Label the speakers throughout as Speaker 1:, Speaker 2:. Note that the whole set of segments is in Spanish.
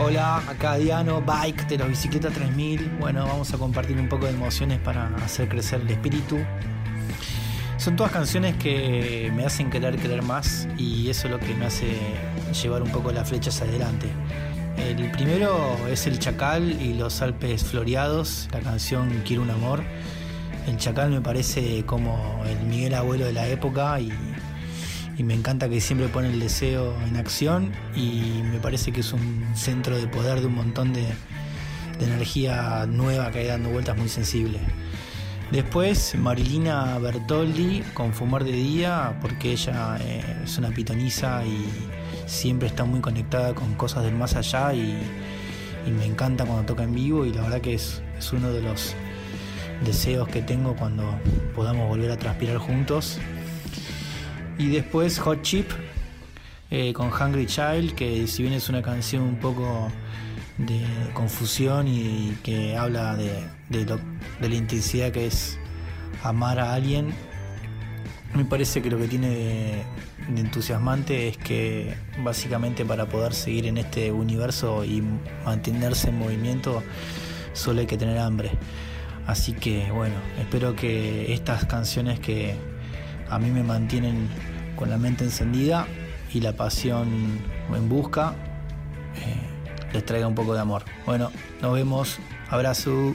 Speaker 1: Hola, acá Diano, Bike de la Bicicleta 3000. Bueno, vamos a compartir un poco de emociones para hacer crecer el espíritu. Son todas canciones que me hacen querer querer más y eso es lo que me hace llevar un poco las flechas adelante. El primero es El Chacal y los Alpes Floreados, la canción Quiero un amor. El Chacal me parece como el Miguel Abuelo de la época y, y me encanta que siempre pone el deseo en acción y me parece que es un centro de poder de un montón de, energía nueva que hay dando vueltas muy sensible. Después Marilina Bertoldi con Fumar de Día, porque ella eh, es una pitoniza y siempre está muy conectada con cosas del más allá y, y me encanta cuando toca en vivo y la verdad que es, es, uno de los deseos que tengo cuando podamos volver a transpirar juntos. Y después Hot Chip eh, con Hungry Child, que si bien es una canción un poco de confusión y que habla de, de, lo, de la intensidad que es amar a alguien, me parece que lo que tiene de, de, entusiasmante es que básicamente para poder seguir en este universo y mantenerse en movimiento solo hay que tener hambre. Así que bueno, espero que estas canciones que a mí me mantienen con la mente encendida y la pasión en busca, eh, les traiga un poco de amor. Bueno, nos vemos. Abrazo.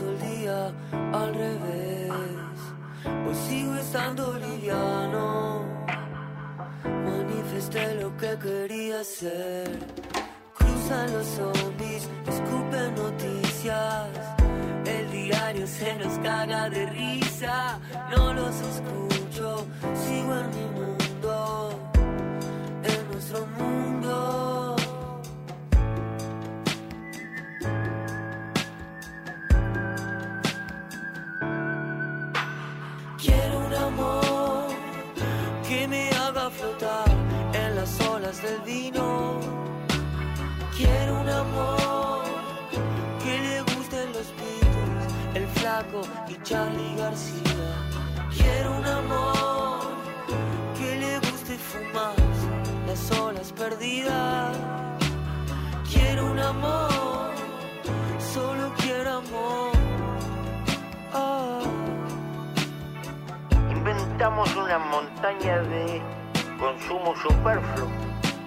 Speaker 2: El día al revés. Hoy sigo estando liviano, manifesté lo que quería ser. Cruzan los zombies, escupen noticias. El diario se nos caga de risa, no los escucho, sigo en mi mundo, en nuestro mundo. Quiero un amor que le gusten los Beatles, el flaco y Charlie García. Quiero un amor que le guste fumar las olas perdidas. Quiero un amor, solo quiero amor. Ah.
Speaker 3: inventamos una montaña de consumo superfluo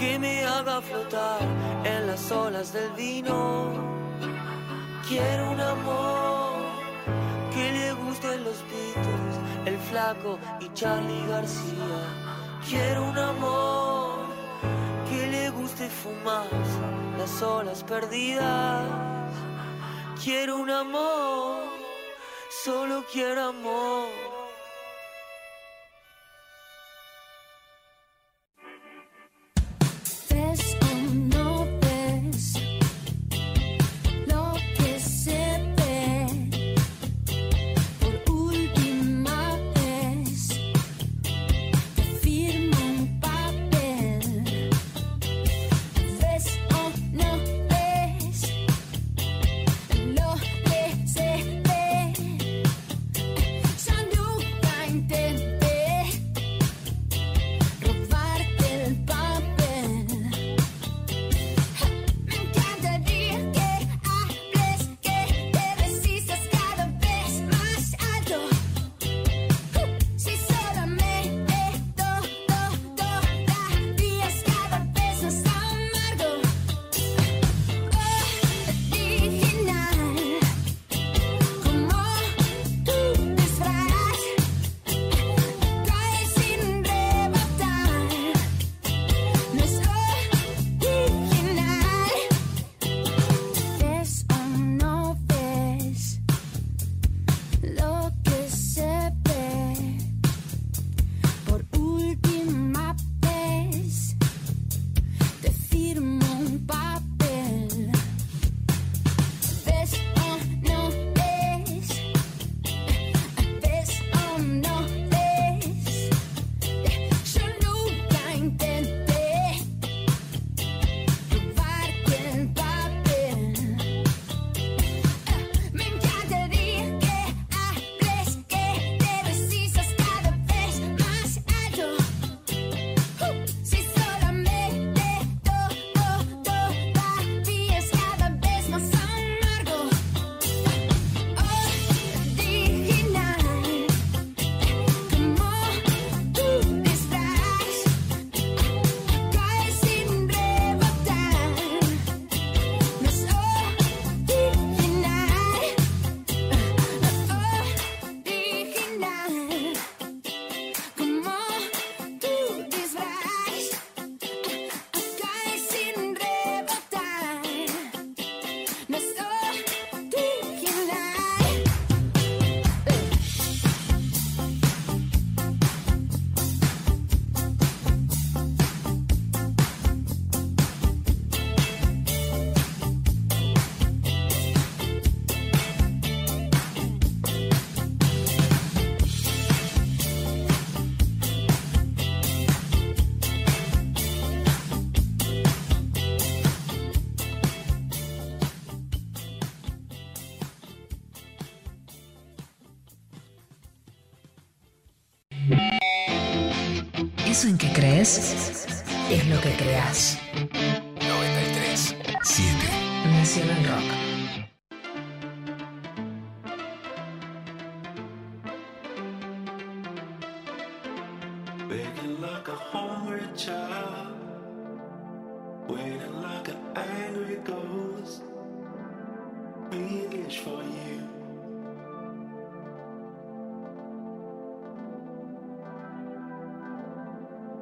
Speaker 4: que me haga flotar en las olas del vino. Quiero un amor que le gusten los Beatles, el flaco y Charlie García. Quiero un amor que le guste fumar las olas perdidas. Quiero un amor, solo quiero amor.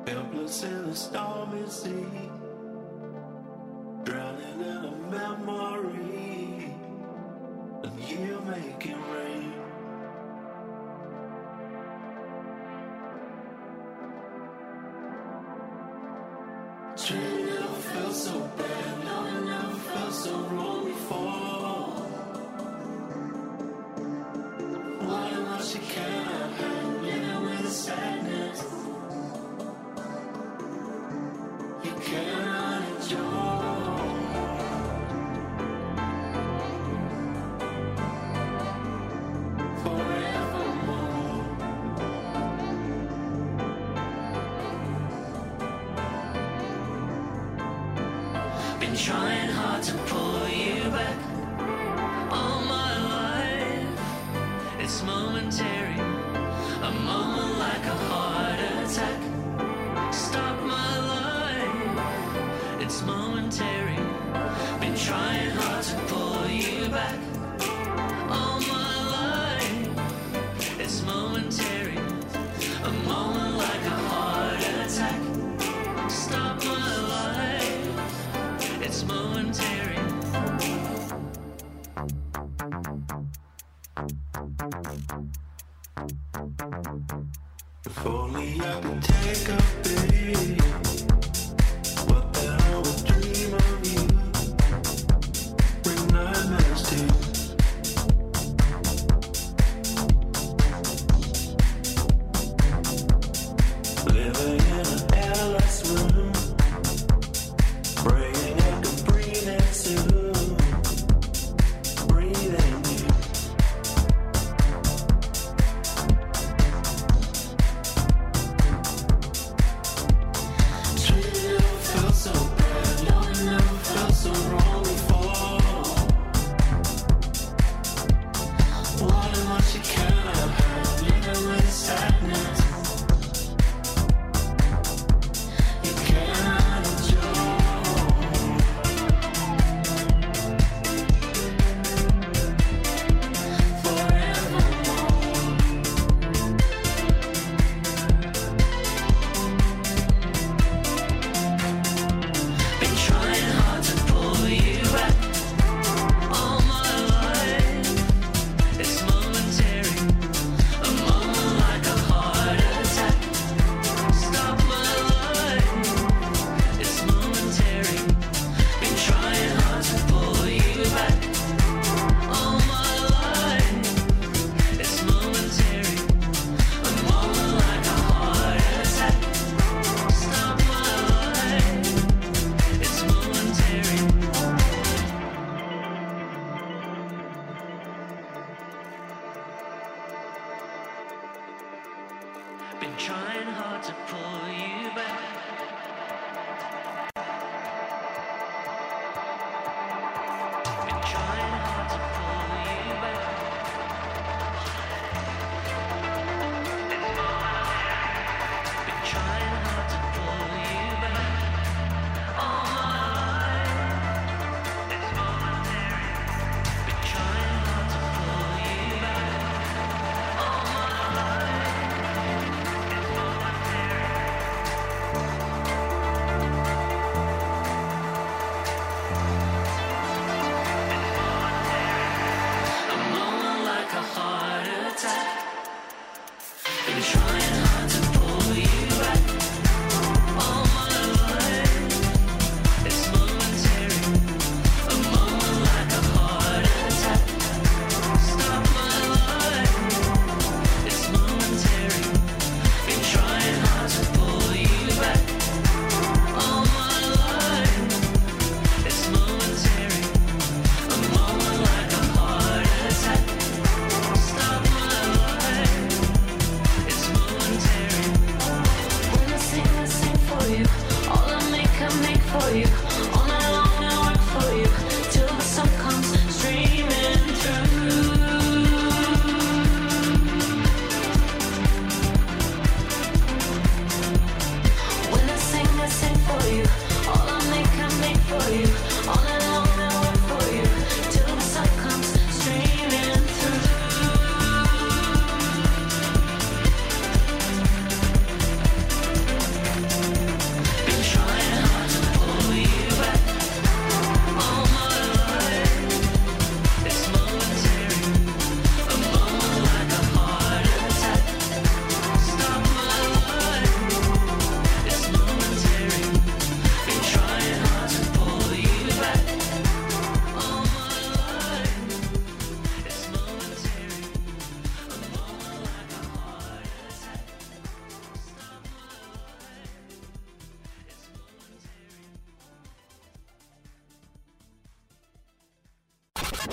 Speaker 5: Helpless in a stormy sea, drowning in a memory, and you make it rain.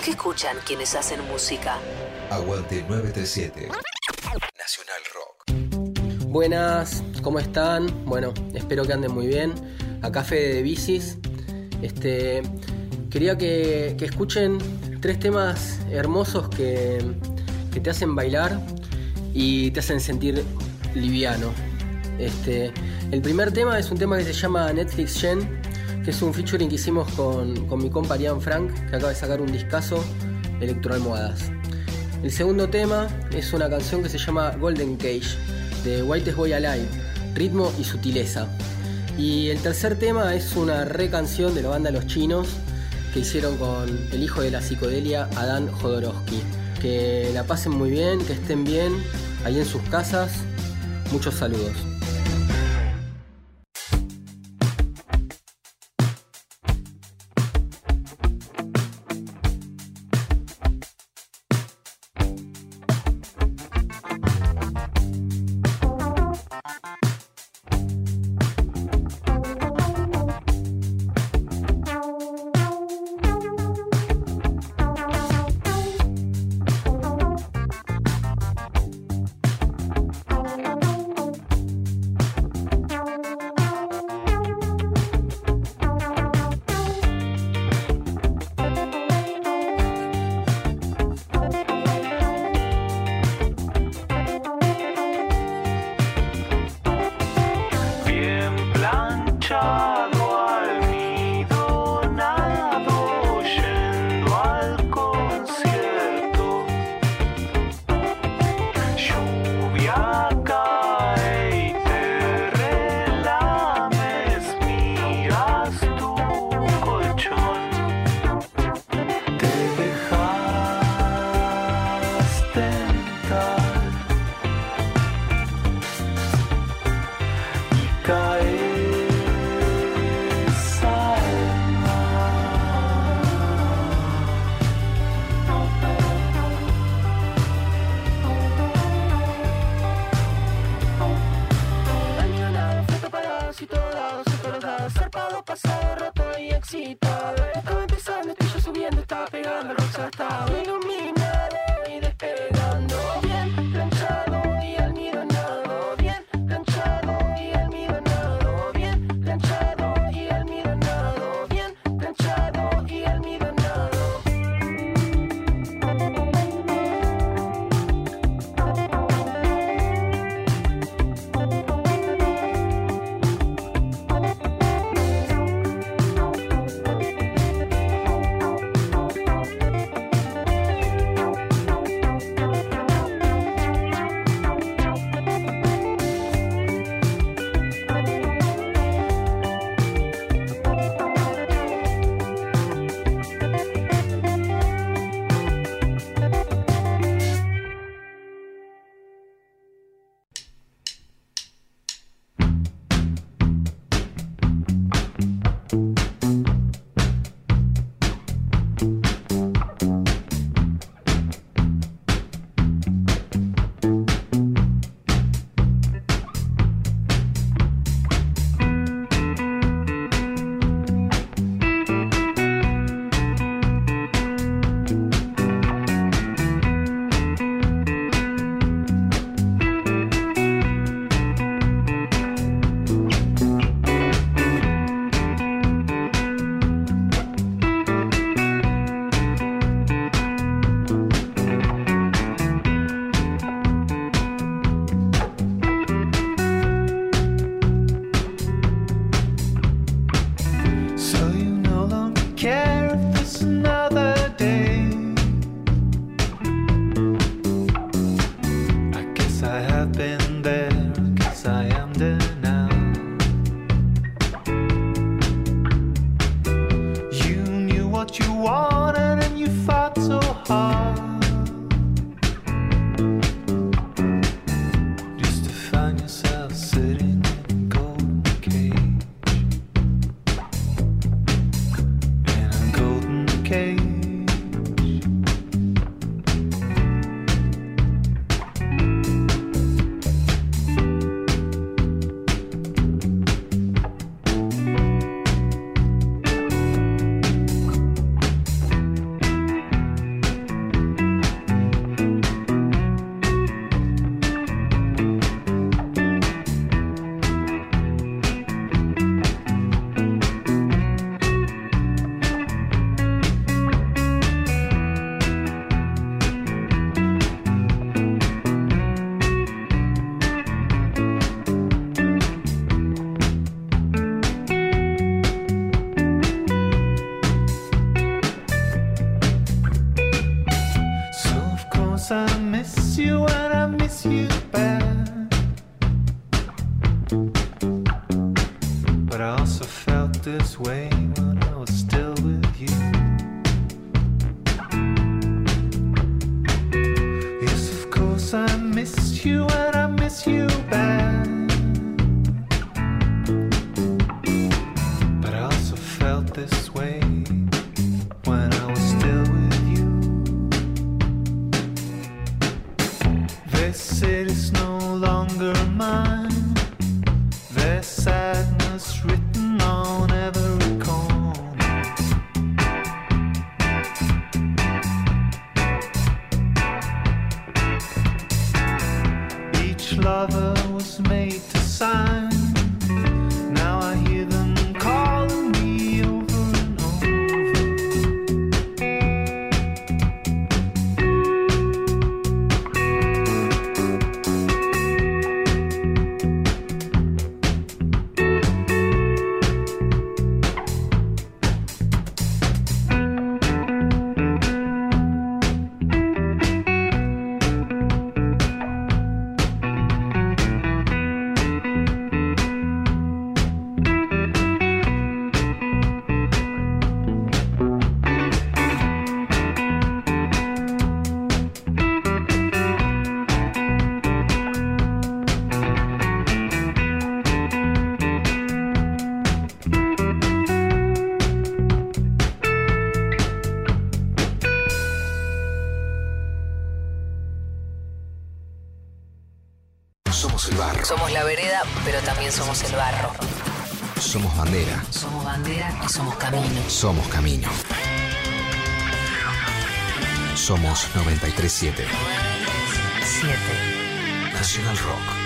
Speaker 6: ¿Qué escuchan quienes hacen música?
Speaker 7: Aguante 937. Nacional Rock.
Speaker 8: Buenas, ¿cómo están? Bueno, espero que anden muy bien. Acá Fede de Bicis. Este, quería que, que escuchen tres temas hermosos que, que te hacen bailar y te hacen sentir liviano. Este, el primer tema es un tema que se llama Netflix Gen, que es un featuring que hicimos con, con mi compa Ian Frank, que acaba de sacar un discazo, Electroalmohadas. El segundo tema es una canción que se llama Golden Cage, de Whitest Boy Alive, ritmo y sutileza. Y el tercer tema es una recanción de la banda Los Chinos, que hicieron con el hijo de la psicodelia, Adán Jodorowsky. Que la pasen muy bien, que estén bien ahí en sus casas. Muchos saludos.
Speaker 5: knows I miss you and I miss you back.
Speaker 9: Somos bandera.
Speaker 10: Somos bandera y somos camino.
Speaker 9: Somos camino. Somos 937.
Speaker 10: 7.
Speaker 9: Nacional Rock.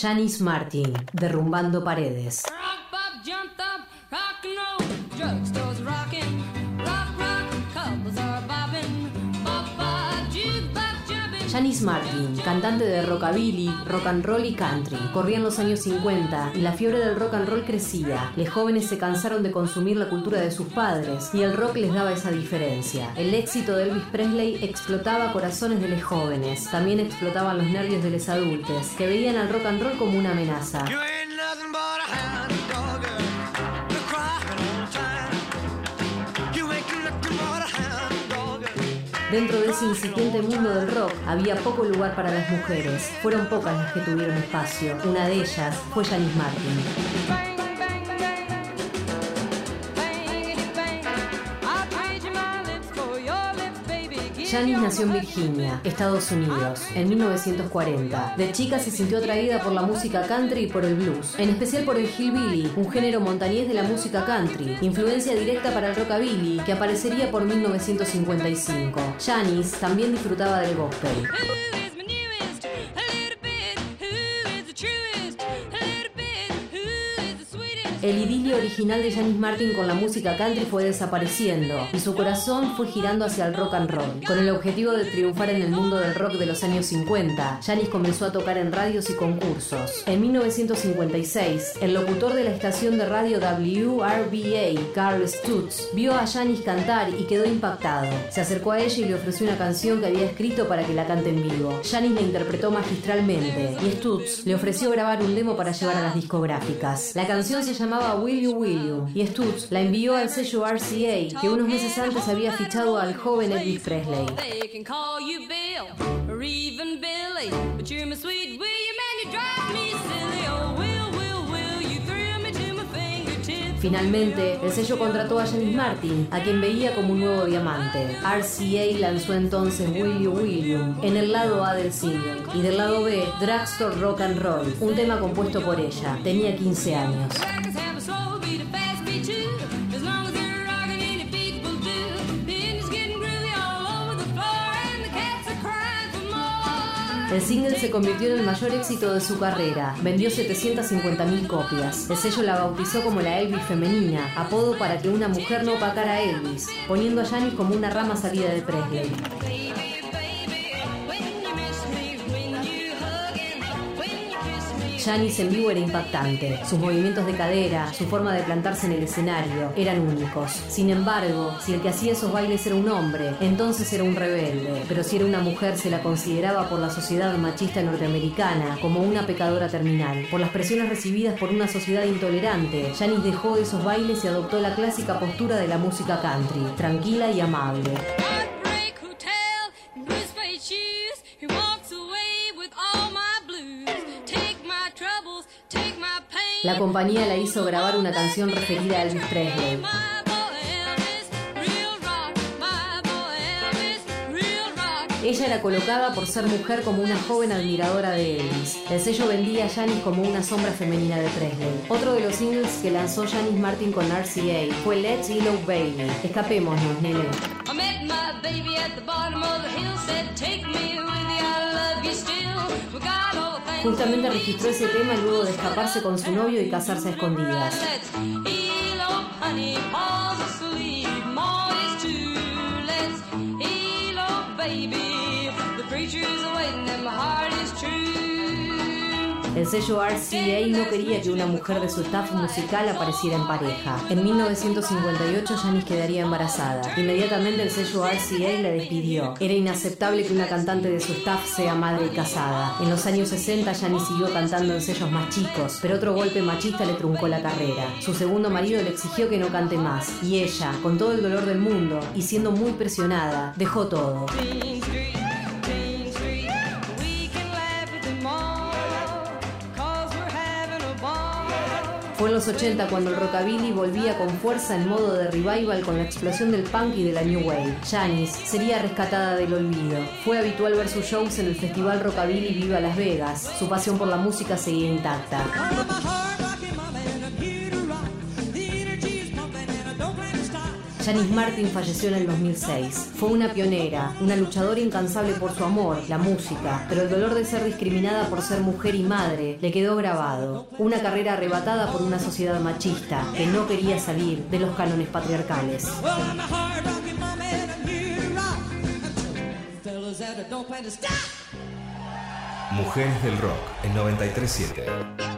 Speaker 10: Janis Martin. Derrumbando paredes. Martin, cantante de rockabilly, rock and roll y country. Corrían los años 50 y la fiebre del rock and roll crecía. Los jóvenes se cansaron de consumir la cultura de sus padres y el rock les daba esa diferencia. El éxito de Elvis Presley explotaba corazones de los jóvenes. También explotaban los nervios de los adultos, que veían al rock and roll como una amenaza. Dentro de ese incipiente mundo del rock había poco lugar para las mujeres. Fueron pocas las que tuvieron espacio. Una de ellas fue Janis Martin. Janis nació en. Virginia, Estados Unidos, en 1940. De chica se sintió atraída por la música country y por el blues, en especial por el hillbilly, un género montañés de la música country, influencia directa para el rockabilly que aparecería por 1955. Janis también disfrutaba del gospel. El idilio original de Janis Martin con la música country fue desapareciendo y su corazón fue girando hacia el rock and roll. Con el objetivo de triunfar en el mundo del rock de los años 50, Janis comenzó a tocar en radios y concursos. En 1956, el locutor de la estación de radio WRBA, Carl Stutz, vio a Janis cantar y quedó impactado. Se acercó a ella y le ofreció una canción que había escrito para que la cante en vivo. Janis la interpretó magistralmente y Stutz le ofreció grabar un demo para llevar a las discográficas. La canción se llamaba You Will y Stutz la envió al sello RCA que unos meses antes había fichado al joven Elvis Presley. Finalmente, el sello contrató a Janis Martin, a quien veía como un nuevo diamante. RCA lanzó entonces Will You Will You en el lado A del single y del lado B Drugstore Rock and Roll, un tema compuesto por ella. Tenía 15 años. El single se convirtió en el mayor éxito de su carrera. Vendió 750.000 copias. El sello la bautizó como la Elvis femenina, apodo para que una mujer no opacara a Elvis, poniendo a Janis como una rama salida de Presley. Janis en vivo era impactante. Sus movimientos de cadera, su forma de plantarse en el escenario, eran únicos. Sin embargo, si el que hacía esos bailes era un hombre, entonces era un rebelde. Pero si era una mujer, se la consideraba por la sociedad machista norteamericana como una pecadora terminal. Por las presiones recibidas por una sociedad intolerante, Janis dejó esos bailes y adoptó la clásica postura de la música country, tranquila y amable. La compañía la hizo grabar una canción referida a Elvis Presley. Ella era colocada por ser mujer como una joven admiradora de Elvis. El sello vendía a Janis como una sombra femenina de Presley. Otro de los singles que lanzó Janis Martin con RCA fue Let's Yellow Baby. Escapémonos, nene.
Speaker 11: I
Speaker 10: Justamente registró ese tema luego de escaparse con su novio y casarse a escondidas. El sello RCA no quería que una mujer de su staff musical apareciera en pareja. En 1958 Janis quedaría embarazada. Inmediatamente el sello RCA la despidió. Era inaceptable que una cantante de su staff sea madre y casada. En los años 60 Janis siguió cantando en sellos más chicos, pero otro golpe machista le truncó la carrera. Su segundo marido le exigió que no cante más, y ella, con todo el dolor del mundo y siendo muy presionada, dejó todo. Fue en los 80 cuando el rockabilly volvía con fuerza en modo de revival con la explosión del punk y de la new wave. Janis sería rescatada del olvido. Fue habitual ver sus shows en el festival Rockabilly Viva Las Vegas. Su pasión por la música seguía intacta. Janis Martin falleció en el 2006. Fue una pionera, una luchadora incansable por su amor, la música, pero el dolor de ser discriminada por ser mujer y madre le quedó grabado. Una carrera arrebatada por una sociedad machista que no quería salir de los cánones patriarcales.
Speaker 7: Mujeres del Rock, el 937.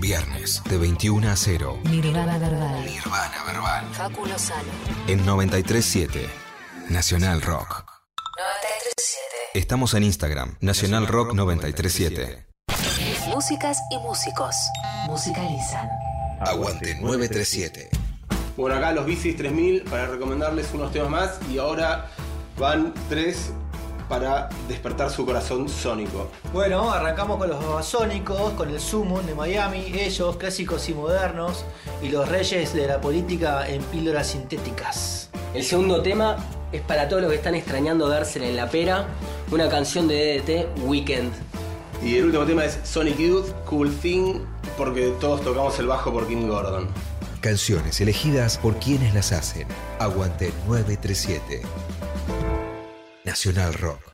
Speaker 7: Viernes de 21 a 0.
Speaker 6: Nirvana Verbal.
Speaker 7: Nirvana Verbal.
Speaker 6: Facu Lozano.
Speaker 7: En 937. Nacional Rock.
Speaker 6: 937.
Speaker 7: Estamos en Instagram. Nacional Rock 937.
Speaker 6: Músicas y músicos musicalizan.
Speaker 7: Aguante 937.
Speaker 12: Bueno, acá los bicis 3000 para recomendarles unos temas más y ahora van tres para despertar su corazón sónico.
Speaker 1: Bueno, arrancamos con los babasónicos, con el Sumo de Miami, ellos, clásicos y modernos, y los reyes de la política en píldoras sintéticas.
Speaker 8: El segundo tema es para todos los que están extrañando dársela en la pera, una canción de DDT, Weekend.
Speaker 12: Y el último tema es Sonic Youth, Cool Thing, porque todos tocamos el bajo por Kim Gordon.
Speaker 7: Canciones elegidas por quienes las hacen. Aguante 937. Nacional Rock.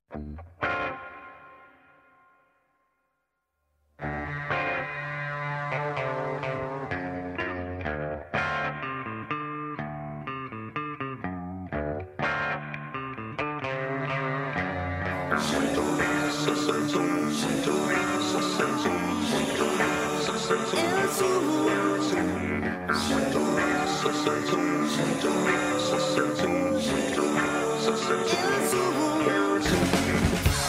Speaker 13: Todos 就算这次不会再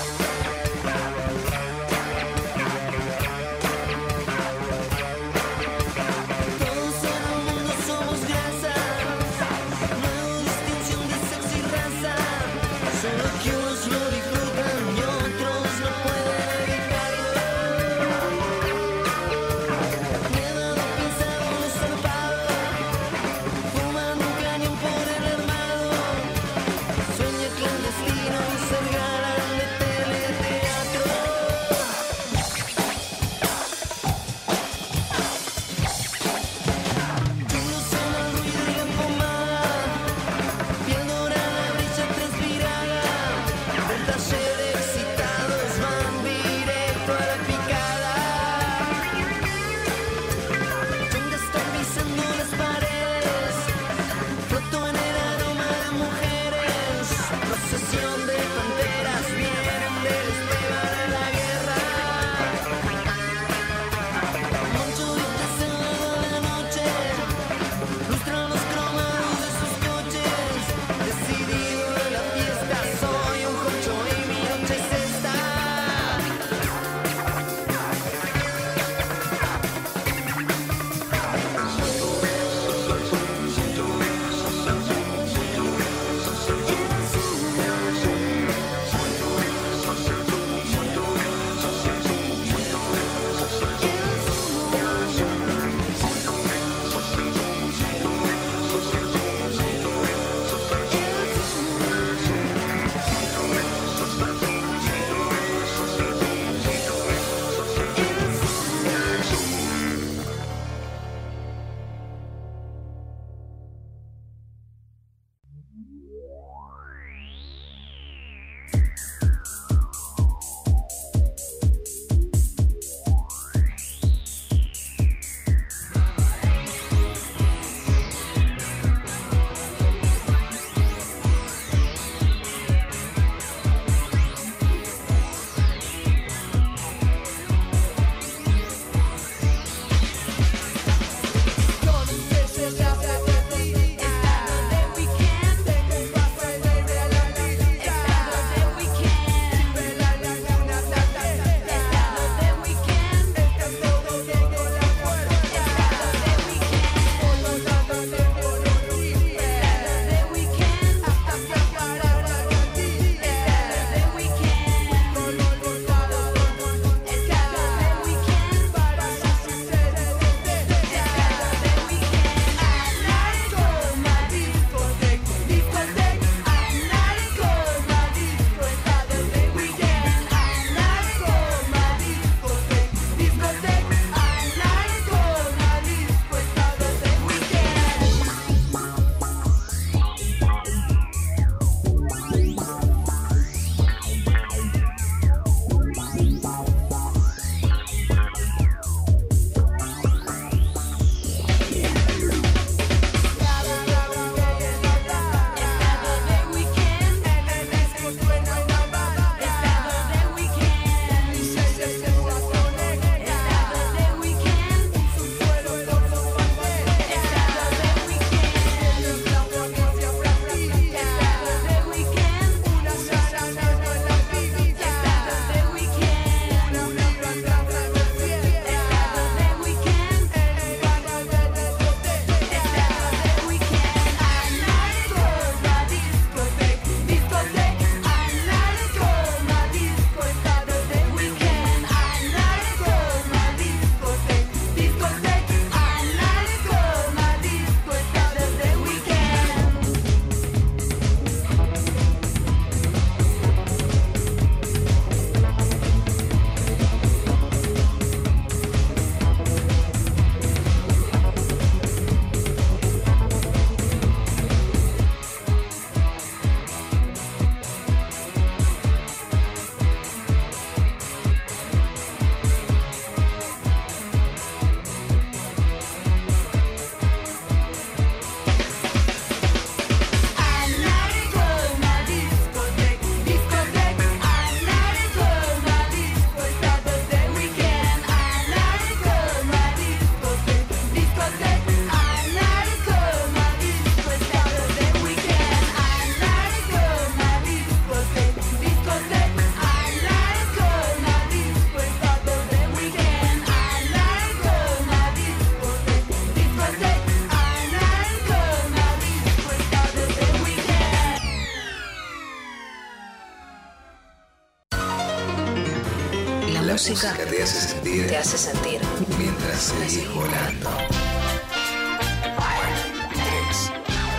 Speaker 10: música
Speaker 9: te hace sentir
Speaker 10: te hace sentir.
Speaker 9: mientras seguís volando.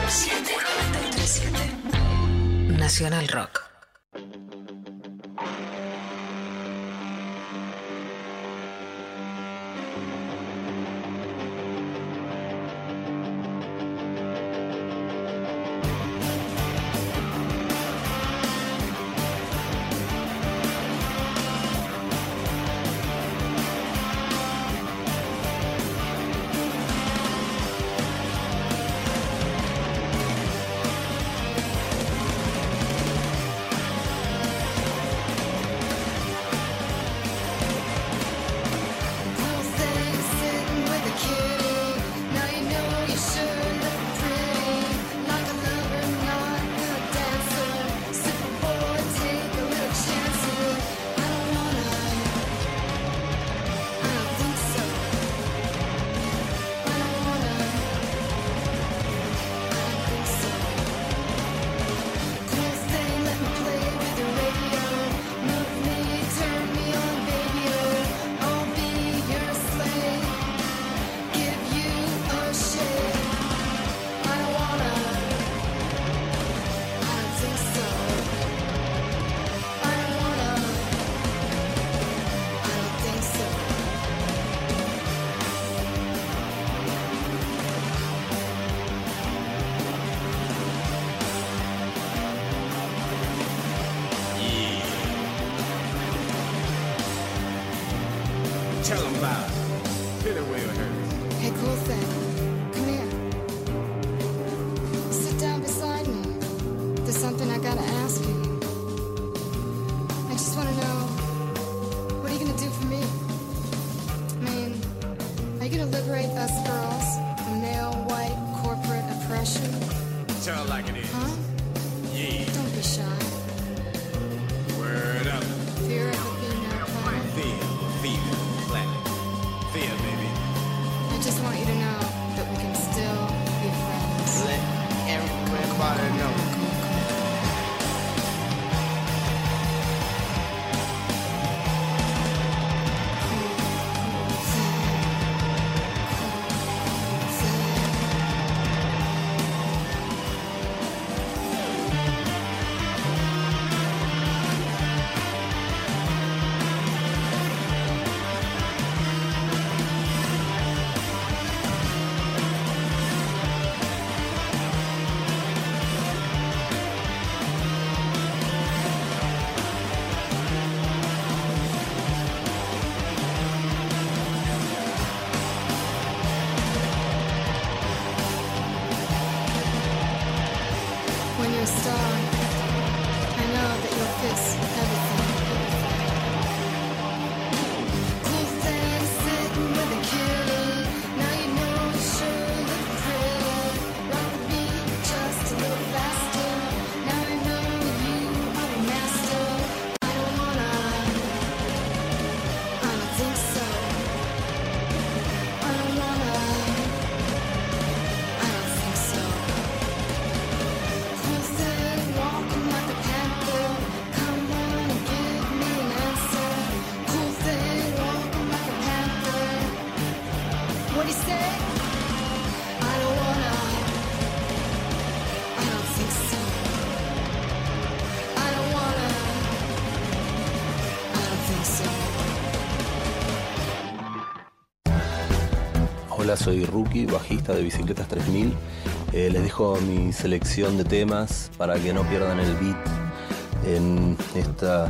Speaker 10: 937 Nacional Rock.
Speaker 14: Tell him about it. Get where it hurts.
Speaker 15: Hey, cool, Sam. Come here.
Speaker 12: Soy Rookie, bajista de Bicicletas 3000. Eh, les dejo mi selección de temas para que no pierdan el beat en esta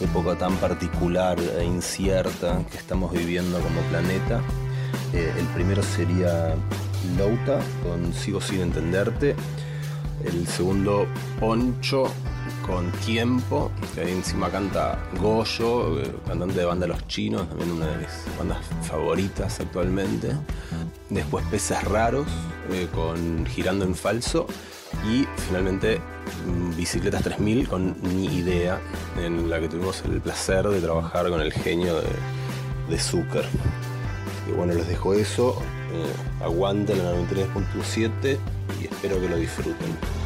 Speaker 12: época tan particular e incierta que estamos viviendo como planeta. Eh, el primero sería Louta con Sigo sin entenderte. El segundo Poncho con Tiempo, que ahí encima canta Goyo, eh, cantante de banda Los Chinos, también una de mis bandas favoritas actualmente. Después Peces Raros eh, con Girando en Falso. Y finalmente mm, Bicicletas 3000 con Ni Idea, en la que tuvimos el placer de trabajar con el genio de, de Zucker. Y bueno, les dejo eso. eh, aguanten la 93.7 y espero que lo disfruten.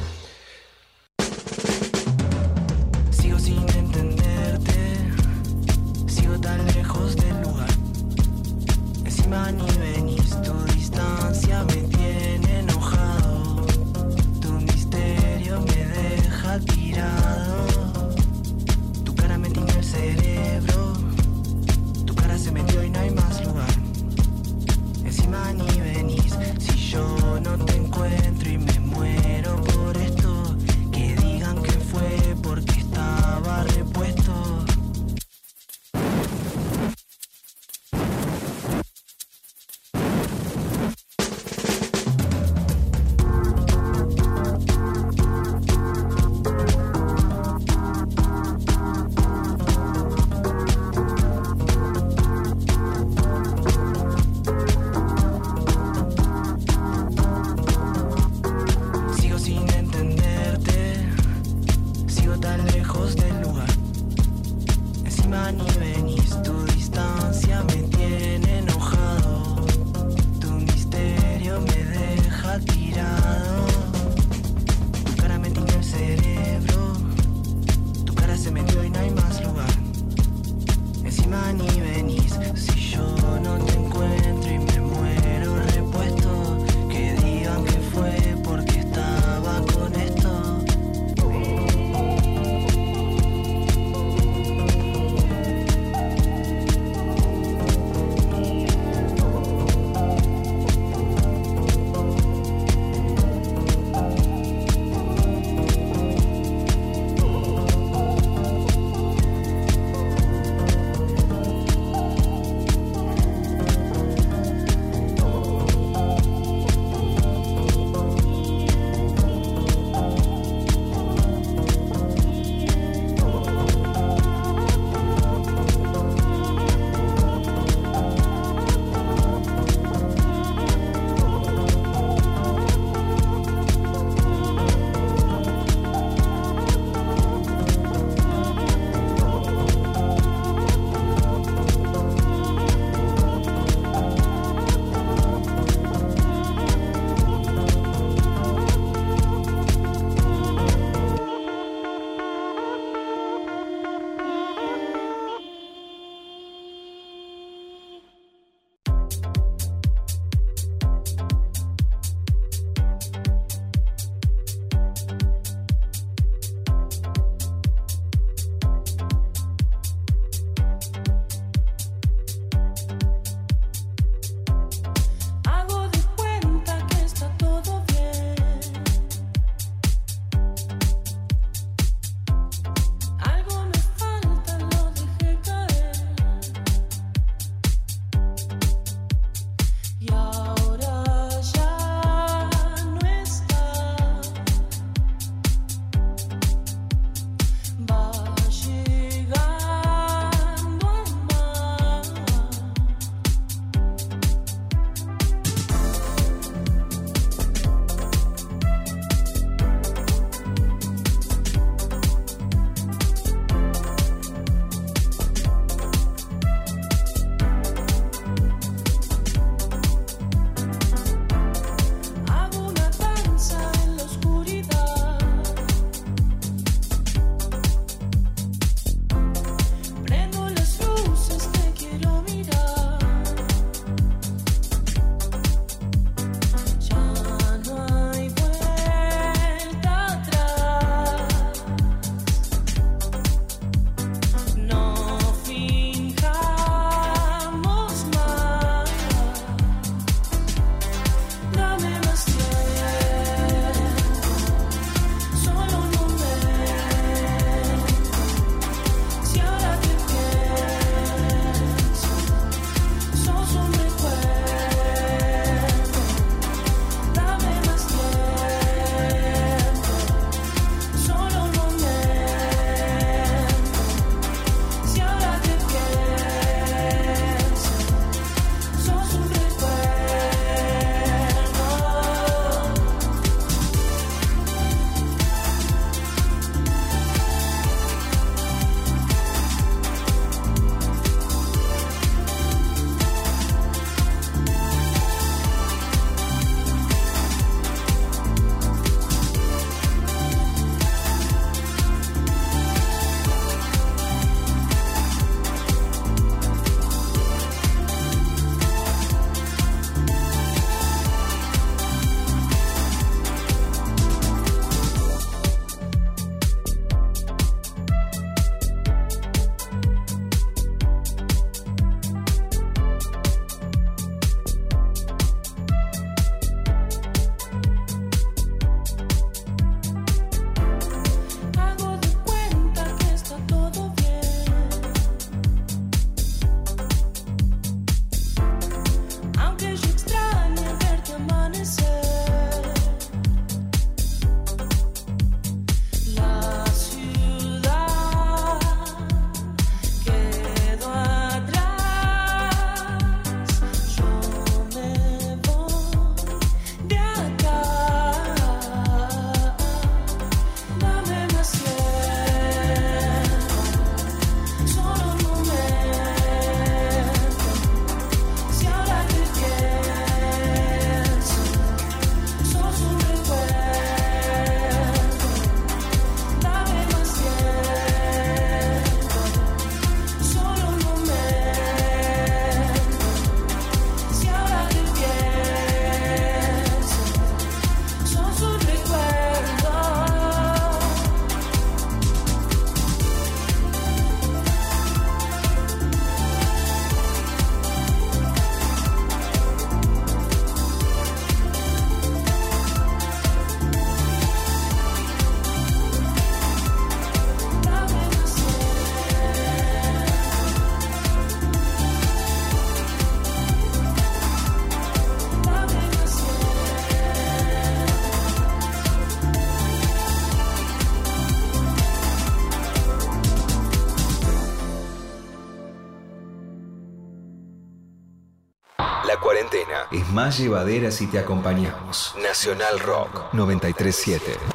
Speaker 16: Más
Speaker 7: llevadera si te acompañamos. Nacional Rock 937.